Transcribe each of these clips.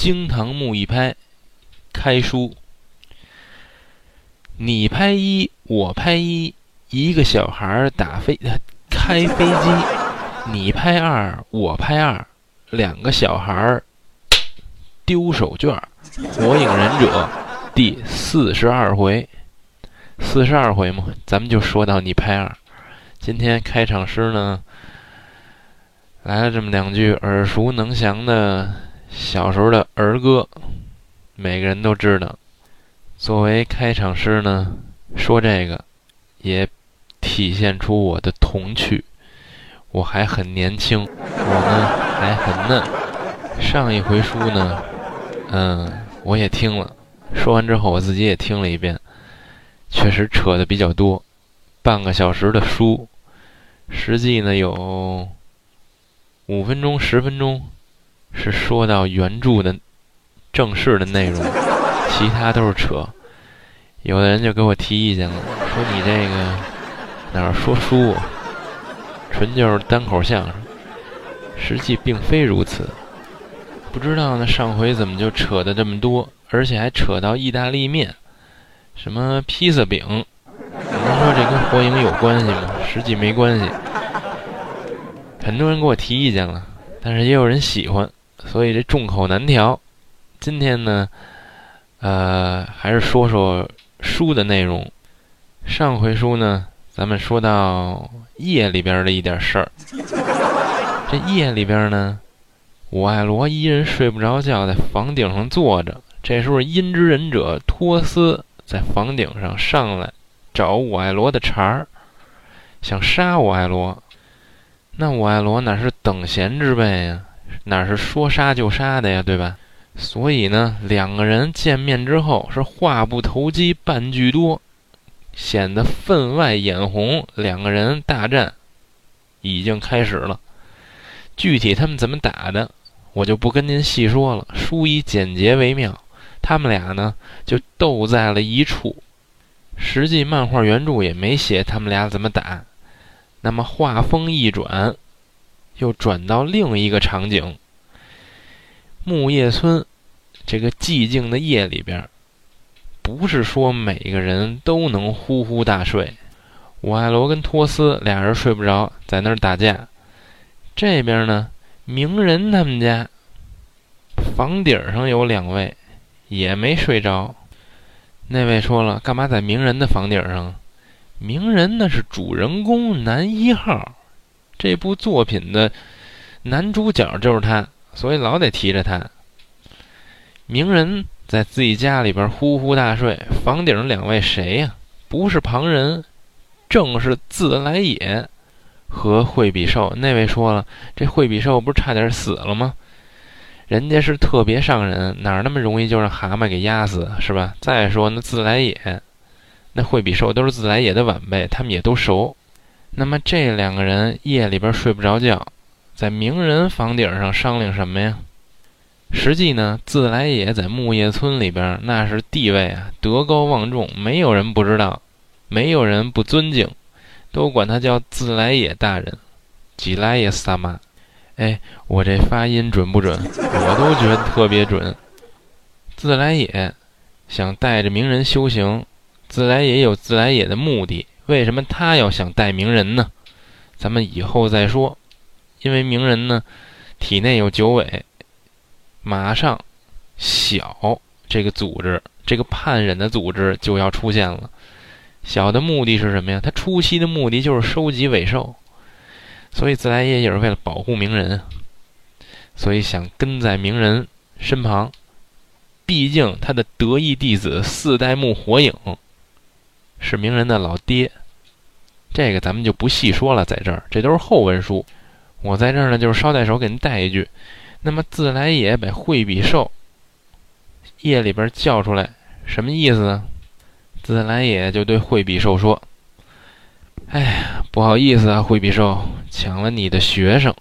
惊堂木一拍，开书。你拍一，我拍一，一个小孩打飞开飞机；你拍二，我拍二，两个小孩丢手绢。火影忍者第四十二回，四十二回嘛，咱们就说到你拍二。今天开场诗呢，来了这么两句耳熟能详的小时候的儿歌，每个人都知道。作为开场诗呢，说这个也体现出我的童趣。我还很年轻，我呢还很嫩。上一回书呢，嗯，我也听了，说完之后我自己也听了一遍，确实扯的比较多，半个小时的书。实际呢有五分钟、十分钟是说到原著的正式的内容，其他都是扯。有的人就给我提意见了，说你这个哪儿说书，纯就是单口相声。实际并非如此。不知道呢，上回怎么就扯的这么多，而且还扯到意大利面，什么披萨饼。您说这跟火影有关系吗？实际没关系。很多人给我提意见了，但是也有人喜欢，所以这众口难调。今天呢，呃，还是说说书的内容。上回书呢，咱们说到夜里边的一点事儿。这夜里边呢，我爱罗一人睡不着觉，在房顶上坐着。这时候，阴之忍者托斯在房顶上上来。找我爱罗的茬儿，想杀我爱罗。那我爱罗哪是等闲之辈呀？哪是说杀就杀的呀？对吧？所以呢，两个人见面之后是话不投机半句多，显得分外眼红。两个人大战已经开始了。具体他们怎么打的，我就不跟您细说了。书以简洁为妙，他们俩呢就斗在了一处。实际漫画原著也没写他们俩怎么打，那么画风一转，又转到另一个场景。木叶村这个寂静的夜里边，不是说每个人都能呼呼大睡。我爱罗跟托斯俩人睡不着，在那儿打架。这边呢，鸣人他们家房顶上有两位，也没睡着。那位说了，干嘛在鸣人的房顶上？鸣人那是主人公男一号，这部作品的男主角就是他，所以老得提着他。鸣人在自己家里边呼呼大睡，房顶两位谁呀？不是旁人，正是自来也和惠比寿。那位说了，这惠比寿不是差点死了吗？人家是特别上人，哪儿那么容易就让蛤蟆给压死，是吧？再说那自来也，那惠比寿都是自来也的晚辈，他们也都熟。那么这两个人夜里边睡不着觉，在名人房顶上商量什么呀？实际呢，自来也在木叶村里边那是地位啊，德高望重，没有人不知道，没有人不尊敬，都管他叫自来也大人，吉来也萨玛。哎，我这发音准不准？我都觉得特别准。自来也想带着名人修行，自来也有自来也的目的。为什么他要想带名人呢？咱们以后再说。因为鸣人呢，体内有九尾，马上小这个组织，这个叛忍的组织就要出现了。小的目的是什么呀？他初期的目的就是收集尾兽。所以自来也也是为了保护鸣人，所以想跟在鸣人身旁。毕竟他的得意弟子四代目火影是鸣人的老爹，这个咱们就不细说了，在这儿这都是后文书。我在这儿呢，就是捎带手给您带一句。那么自来也把惠比寿夜里边叫出来，什么意思呢？自来也就对惠比寿说：“哎呀，不好意思啊，惠比寿。”抢了你的学生，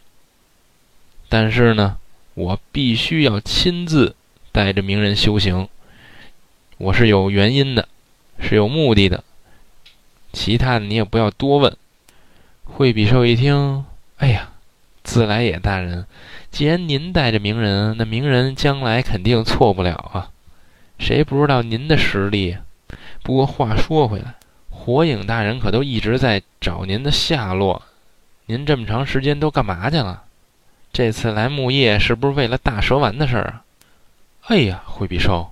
但是呢，我必须要亲自带着名人修行。我是有原因的，是有目的的。其他的你也不要多问。惠比寿一听，哎呀，自来也大人，既然您带着鸣人，那鸣人将来肯定错不了啊。谁不知道您的实力？不过话说回来，火影大人可都一直在找您的下落。您这么长时间都干嘛去了？这次来木叶是不是为了大蛇丸的事儿啊？哎呀，惠比寿，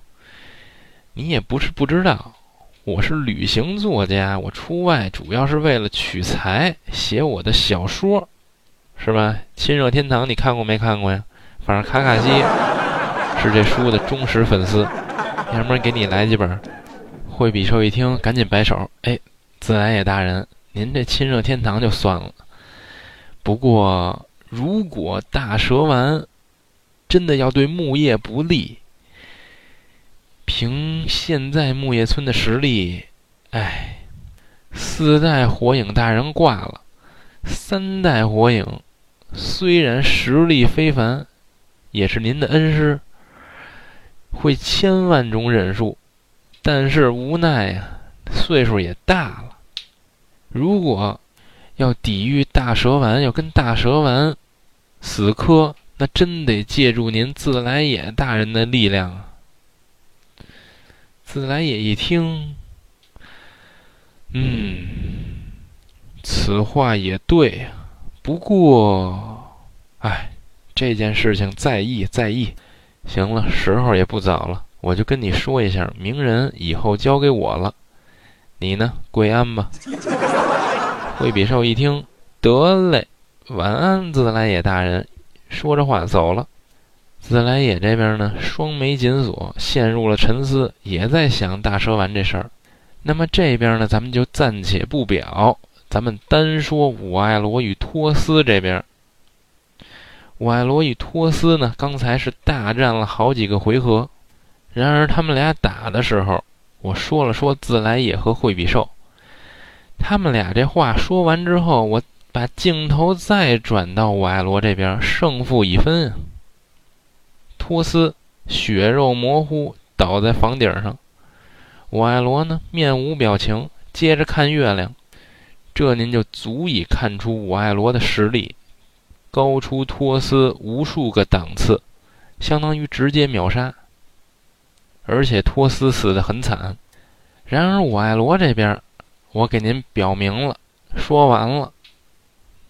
你也不是不知道，我是旅行作家，我出外主要是为了取材写我的小说，是吧？亲热天堂你看过没看过呀？反正卡卡西是这书的忠实粉丝。要不然给你来几本。惠比寿一听，赶紧摆手：“哎，自来也大人，您这亲热天堂就算了。不过，如果大蛇丸真的要对木叶不利，凭现在木叶村的实力，哎，四代火影大人挂了，三代火影虽然实力非凡，也是您的恩师。”会千万种忍术，但是无奈呀，岁数也大了。如果要抵御大蛇丸，要跟大蛇丸死磕，那真得借助您自来也大人的力量啊！自来也一听，嗯，此话也对呀。不过，哎，这件事情在意在意。行了，时候也不早了，我就跟你说一下，鸣人以后交给我了，你呢，跪安吧。惠比寿一听，得嘞，晚安，自来也大人。说着话走了。自来也这边呢，双眉紧锁，陷入了沉思，也在想大蛇丸这事儿。那么这边呢，咱们就暂且不表，咱们单说五爱罗与托斯这边。五爱罗与托斯呢？刚才是大战了好几个回合，然而他们俩打的时候，我说了说自来也和惠比寿，他们俩这话说完之后，我把镜头再转到五爱罗这边，胜负已分。托斯血肉模糊倒在房顶上，五爱罗呢面无表情，接着看月亮，这您就足以看出五爱罗的实力。高出托斯无数个档次，相当于直接秒杀。而且托斯死得很惨。然而五爱罗这边，我给您表明了，说完了，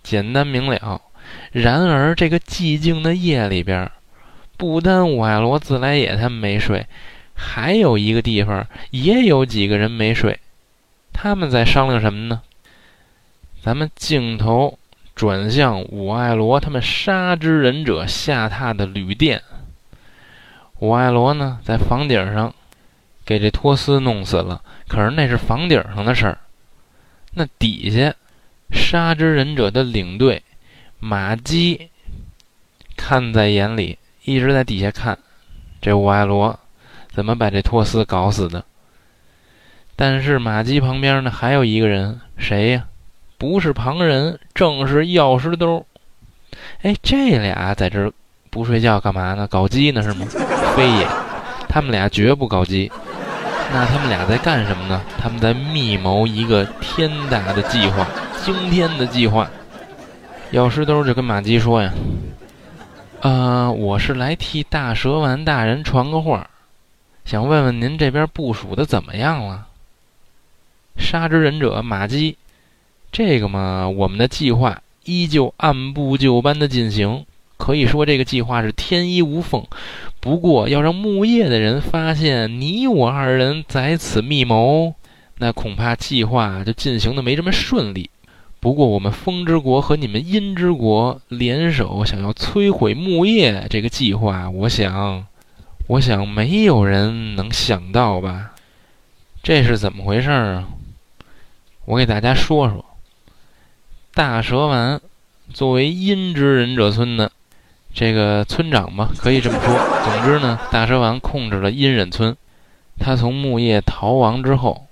简单明了。然而这个寂静的夜里边，不单五爱罗、自来也他们没睡，还有一个地方也有几个人没睡。他们在商量什么呢？咱们镜头。转向五爱罗他们杀之忍者下榻的旅店。五爱罗呢，在房顶上给这托斯弄死了。可是那是房顶上的事儿，那底下杀之忍者的领队马基看在眼里，一直在底下看这五爱罗怎么把这托斯搞死的。但是马基旁边呢，还有一个人，谁呀？不是旁人，正是药师兜。哎，这俩在这不睡觉干嘛呢？搞基呢是吗？非也，他们俩绝不搞基。那他们俩在干什么呢？他们在密谋一个天大的计划，惊天的计划。药师兜就跟马姬说呀：“啊，我是来替大蛇丸大人传个话，想问问您这边部署的怎么样了？”杀之忍者马基。这个嘛，我们的计划依旧按部就班的进行，可以说这个计划是天衣无缝。不过，要让木叶的人发现你我二人在此密谋，那恐怕计划就进行的没这么顺利。不过，我们风之国和你们阴之国联手，想要摧毁木叶这个计划，我想，我想没有人能想到吧？这是怎么回事啊？我给大家说说。大蛇丸作为阴之忍者村的这个村长吧，可以这么说。总之呢，大蛇丸控制了阴忍村。他从木叶逃亡之后，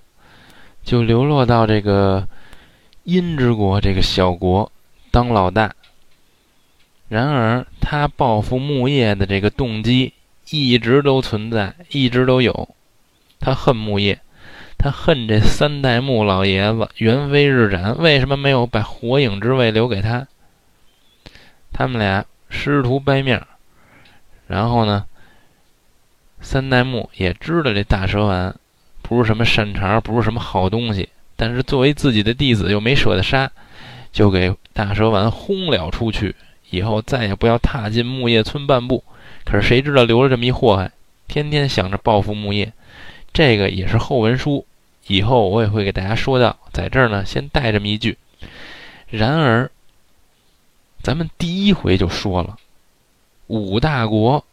就流落到这个阴之国这个小国当老大。然而，他报复木叶的这个动机一直都存在，一直都有。他恨木叶。他恨这三代目老爷子元飞日斩，为什么没有把火影之位留给他？他们俩师徒掰面儿。然后呢，三代目也知道这大蛇丸不是什么善茬，不是什么好东西，但是作为自己的弟子又没舍得杀，就给大蛇丸轰了出去，以后再也不要踏进木叶村半步。可是谁知道留了这么一祸害，天天想着报复木叶，这个也是后文书，以后我也会给大家说到，在这儿呢先带这么一句。然而，咱们第一回就说了。五大国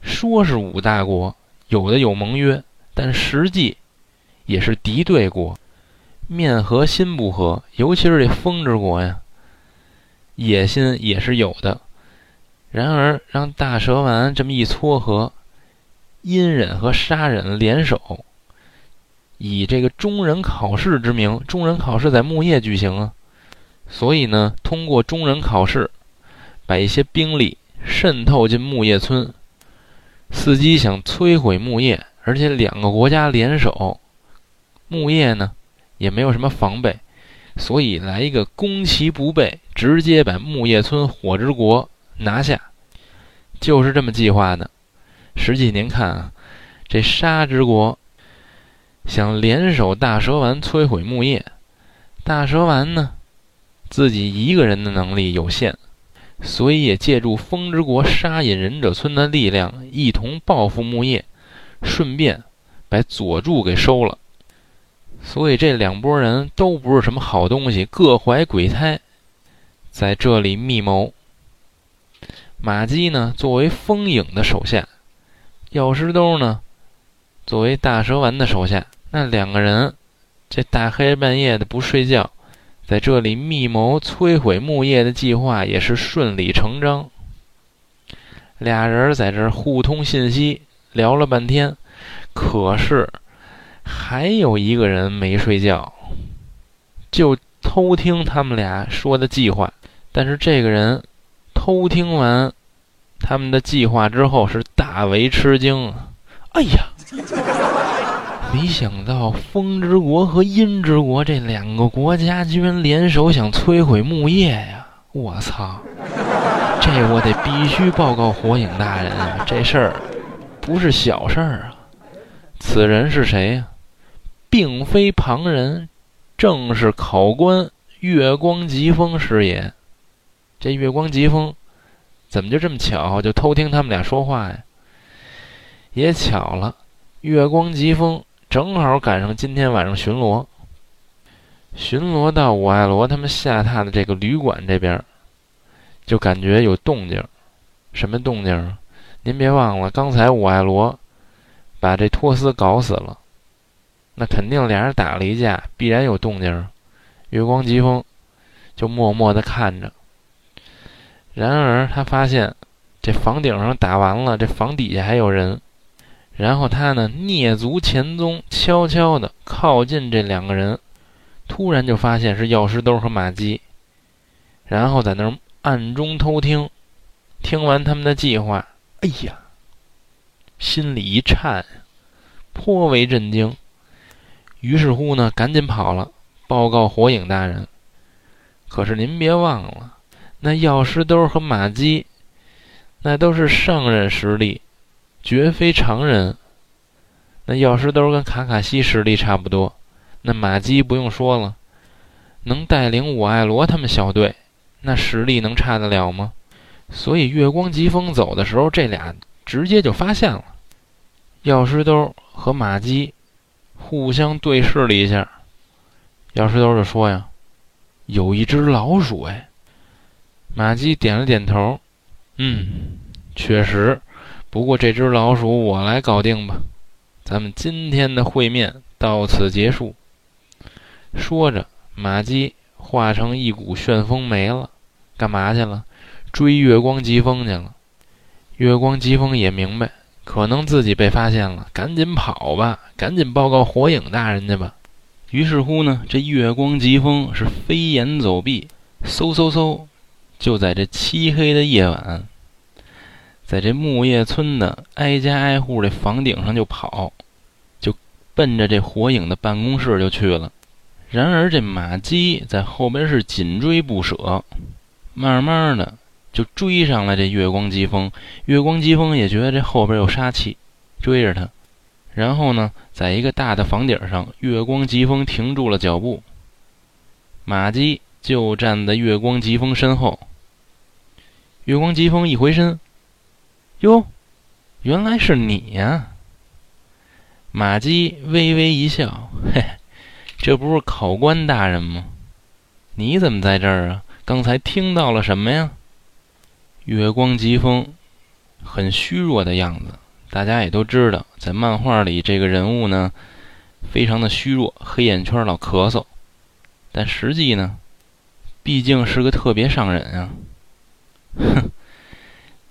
说是五大国，有的有盟约，但实际也是敌对国，面和心不和。尤其是这风之国呀，野心也是有的。然而让大蛇丸这么一撮合，阴忍和杀忍联手，以这个中忍考试之名，中忍考试在木叶举行啊，所以呢，通过中忍考试，把一些兵力。渗透进木叶村，伺机想摧毁木叶，而且两个国家联手，木叶呢也没有什么防备，所以来一个攻其不备，直接把木叶村火之国拿下，就是这么计划的。实际您看啊，这沙之国想联手大蛇丸摧毁木叶，大蛇丸呢自己一个人的能力有限。所以也借助风之国杀隐忍者村的力量，一同报复木叶，顺便把佐助给收了。所以这两拨人都不是什么好东西，各怀鬼胎，在这里密谋。马姬呢，作为风影的手下；药师兜呢，作为大蛇丸的手下。那两个人，这大黑半夜的不睡觉。在这里密谋摧毁木叶的计划也是顺理成章。俩人在这儿互通信息，聊了半天，可是还有一个人没睡觉，就偷听他们俩说的计划。但是这个人偷听完他们的计划之后，是大为吃惊。哎呀！没想到风之国和阴之国这两个国家居然联手想摧毁木叶呀！我操，这我得必须报告火影大人啊！这事儿不是小事儿啊！此人是谁呀？并非旁人，正是考官月光疾风师爷。这月光疾风怎么就这么巧，就偷听他们俩说话呀？也巧了，月光疾风。正好赶上今天晚上巡逻，巡逻到我爱罗他们下榻的这个旅馆这边，就感觉有动静。什么动静啊？您别忘了，刚才我爱罗把这托斯搞死了，那肯定俩人打了一架，必然有动静。月光疾风就默默地看着。然而他发现这房顶上打完了，这房底下还有人。然后他呢，蹑足潜踪，悄悄地靠近这两个人，突然就发现是药师兜和马姬，然后在那儿暗中偷听。听完他们的计划，哎呀，心里一颤，颇为震惊。于是乎呢，赶紧跑了，报告火影大人。可是您别忘了，那药师兜和马姬，那都是上任实力。绝非常人。那药师兜跟卡卡西实力差不多，那马基不用说了，能带领我爱罗他们小队，那实力能差得了吗？所以月光疾风走的时候，这俩直接就发现了。药师兜和马基互相对视了一下，药师兜就说呀：“有一只老鼠。”哎，马基点了点头，嗯，确实。不过这只老鼠我来搞定吧，咱们今天的会面到此结束。说着，马姬化成一股旋风没了，干嘛去了？追月光疾风去了。月光疾风也明白，可能自己被发现了，赶紧跑吧，赶紧报告火影大人去吧。于是乎呢，这月光疾风是飞檐走壁，嗖嗖嗖，就在这漆黑的夜晚。在这木叶村的挨家挨户这房顶上就跑，就奔着这火影的办公室就去了。然而这马姬在后边是紧追不舍。慢慢的就追上了这月光疾风。月光疾风也觉得这后边有杀气，追着他。然后呢，在一个大的房顶上，月光疾风停住了脚步。马姬就站在月光疾风身后。月光疾风一回身，哟，原来是你呀！马姬微微一笑，嘿，这不是考官大人吗？你怎么在这儿啊？刚才听到了什么呀？月光疾风很虚弱的样子。大家也都知道，在漫画里这个人物呢，非常的虚弱，黑眼圈老咳嗽。但实际呢，毕竟是个特别上人啊！哼，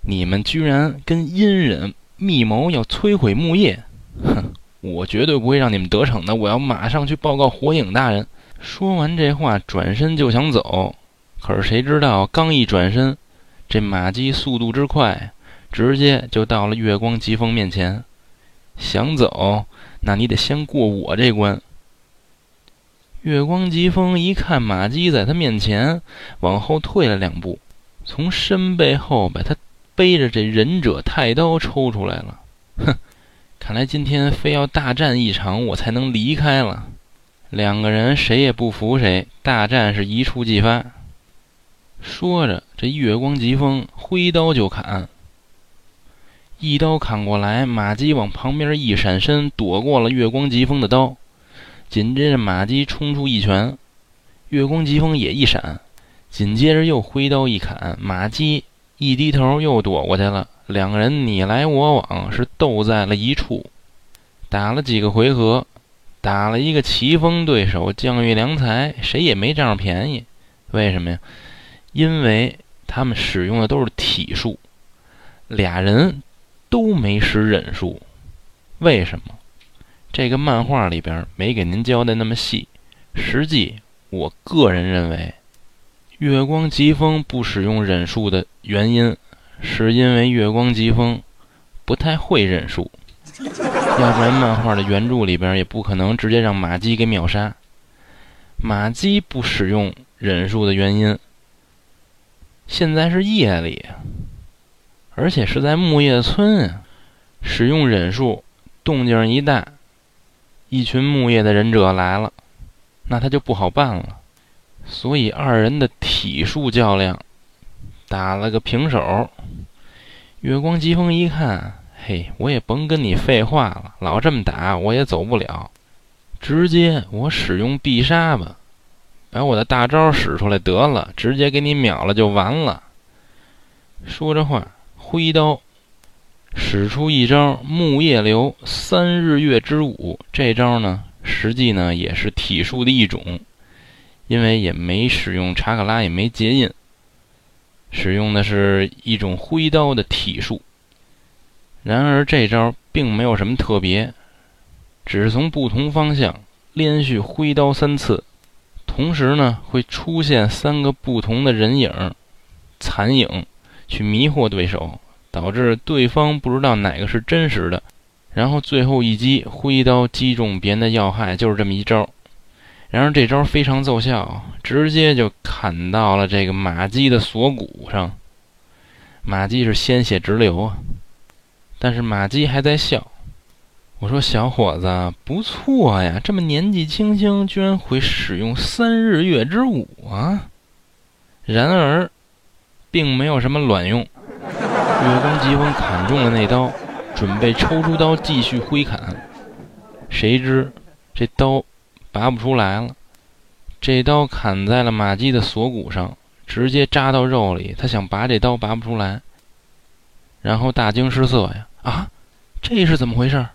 你们居然跟阴人密谋要摧毁木叶，哼，我绝对不会让你们得逞的！我要马上去报告火影大人。说完这话，转身就想走，可是谁知道，刚一转身，这马姬速度之快。直接就到了月光疾风面前，想走，那你得先过我这关。月光疾风一看马姬在他面前，往后退了两步，从身背后把他背着这忍者太刀抽出来了。哼，看来今天非要大战一场，我才能离开了。两个人谁也不服谁，大战是一触即发。说着，这月光疾风挥刀就砍。一刀砍过来，马姬往旁边一闪身，躲过了月光疾风的刀。紧接着，马姬冲出一拳，月光疾风也一闪，紧接着又挥刀一砍，马姬一低头又躲过去了。两个人你来我往，是斗在了一处，打了几个回合，打了一个棋逢对手，将遇良才，谁也没占着便宜。为什么呀？因为他们使用的都是体术，俩人。都没使忍术，为什么？这个漫画里边没给您交代那么细。实际，我个人认为，月光疾风不使用忍术的原因，是因为月光疾风不太会忍术。要不然，漫画的原著里边也不可能直接让马姬给秒杀。马姬不使用忍术的原因，现在是夜里。而且是在木叶村啊，使用忍术，动静一大，一群木叶的忍者来了，那他就不好办了。所以二人的体术较量，打了个平手。月光疾风一看，嘿，我也甭跟你废话了，老这么打我也走不了，直接我使用必杀吧，把我的大招使出来得了，直接给你秒了就完了。说着话。挥刀，使出一招木叶流三日月之舞。这招呢，实际呢也是体术的一种，因为也没使用查克拉，也没结印，使用的是一种挥刀的体术。然而这招并没有什么特别，只是从不同方向连续挥刀三次，同时呢会出现三个不同的人影、残影，去迷惑对手。导致对方不知道哪个是真实的，然后最后一击挥刀击中别人的要害，就是这么一招。然而这招非常奏效，直接就砍到了这个马姬的锁骨上，马姬是鲜血直流啊。但是马姬还在笑。我说：“小伙子，不错呀，这么年纪轻轻，居然会使用三日月之舞啊！”然而，并没有什么卵用。月光疾风砍中了那刀，准备抽出刀继续挥砍，谁知这刀拔不出来了。这刀砍在了马姬的锁骨上，直接扎到肉里。他想拔这刀，拔不出来，然后大惊失色呀！啊，这是怎么回事？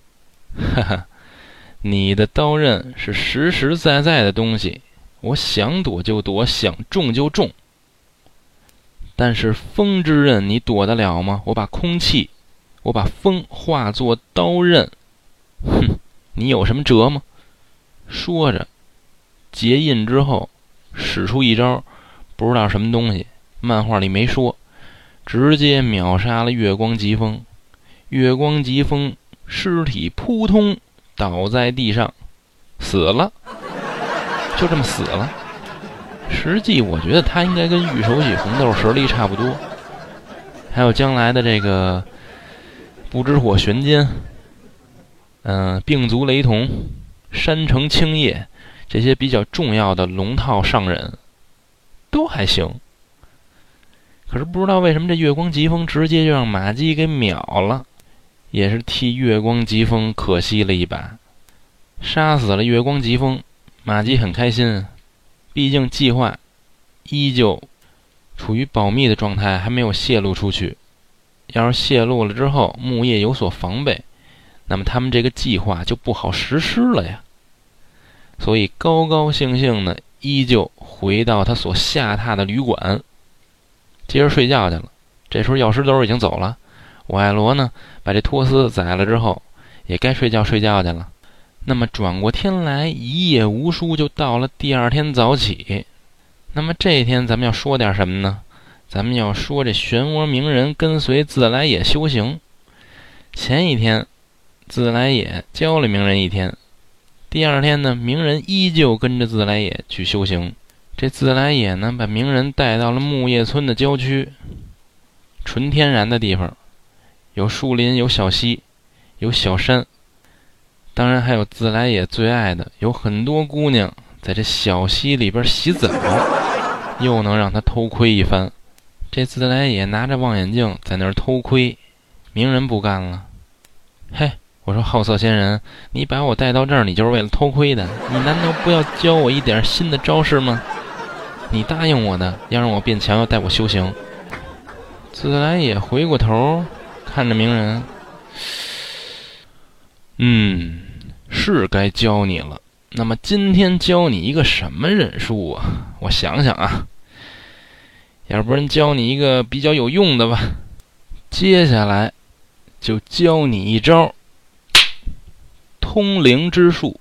哈哈，你的刀刃是实实在在的东西，我想躲就躲，想中就中。但是风之刃你躲得了吗？我把空气，我把风化作刀刃，哼，你有什么辙吗？说着，结印之后，使出一招，不知道什么东西，漫画里没说，直接秒杀了月光疾风。月光疾风尸体扑通倒在地上，死了，就这么死了。实际我觉得他应该跟玉手洗红豆实力差不多。还有将来的这个不知火玄间，嗯，病足雷同，山城青叶，这些比较重要的龙套上忍都还行。可是不知道为什么这月光疾风直接就让马姬给秒了，也是替月光疾风可惜了一把。杀死了月光疾风，马姬很开心，毕竟计划依旧处于保密的状态，还没有泄露出去。要是泄露了之后，木叶有所防备，那么他们这个计划就不好实施了呀。所以高高兴兴的依旧回到他所下榻的旅馆。接着睡觉去了。这时候药师兜已经走了，我爱罗呢，把这托斯宰了之后，也该睡觉睡觉去了。那么转过天来，一夜无书，就到了第二天早起。那么这一天咱们要说点什么呢？咱们要说这漩涡鸣人跟随自来也修行。前一天，自来也教了鸣人一天。第二天呢，鸣人依旧跟着自来也去修行。这自来也呢，把鸣人带到了木叶村的郊区，纯天然的地方，有树林，有小溪，有小山，当然还有自来也最爱的，有很多姑娘在这小溪里边洗澡，又能让他偷窥一番。这自来也拿着望远镜在那儿偷窥，鸣人不干了，嘿，我说好色仙人，你把我带到这儿，你就是为了偷窥的？你难道不要教我一点新的招式吗？你答应我的，要让我变强，要带我修行。自来也回过头看着鸣人，嗯，是该教你了。那么今天教你一个什么忍术啊？我想想啊，要不然教你一个比较有用的吧。接下来就教你一招通灵之术。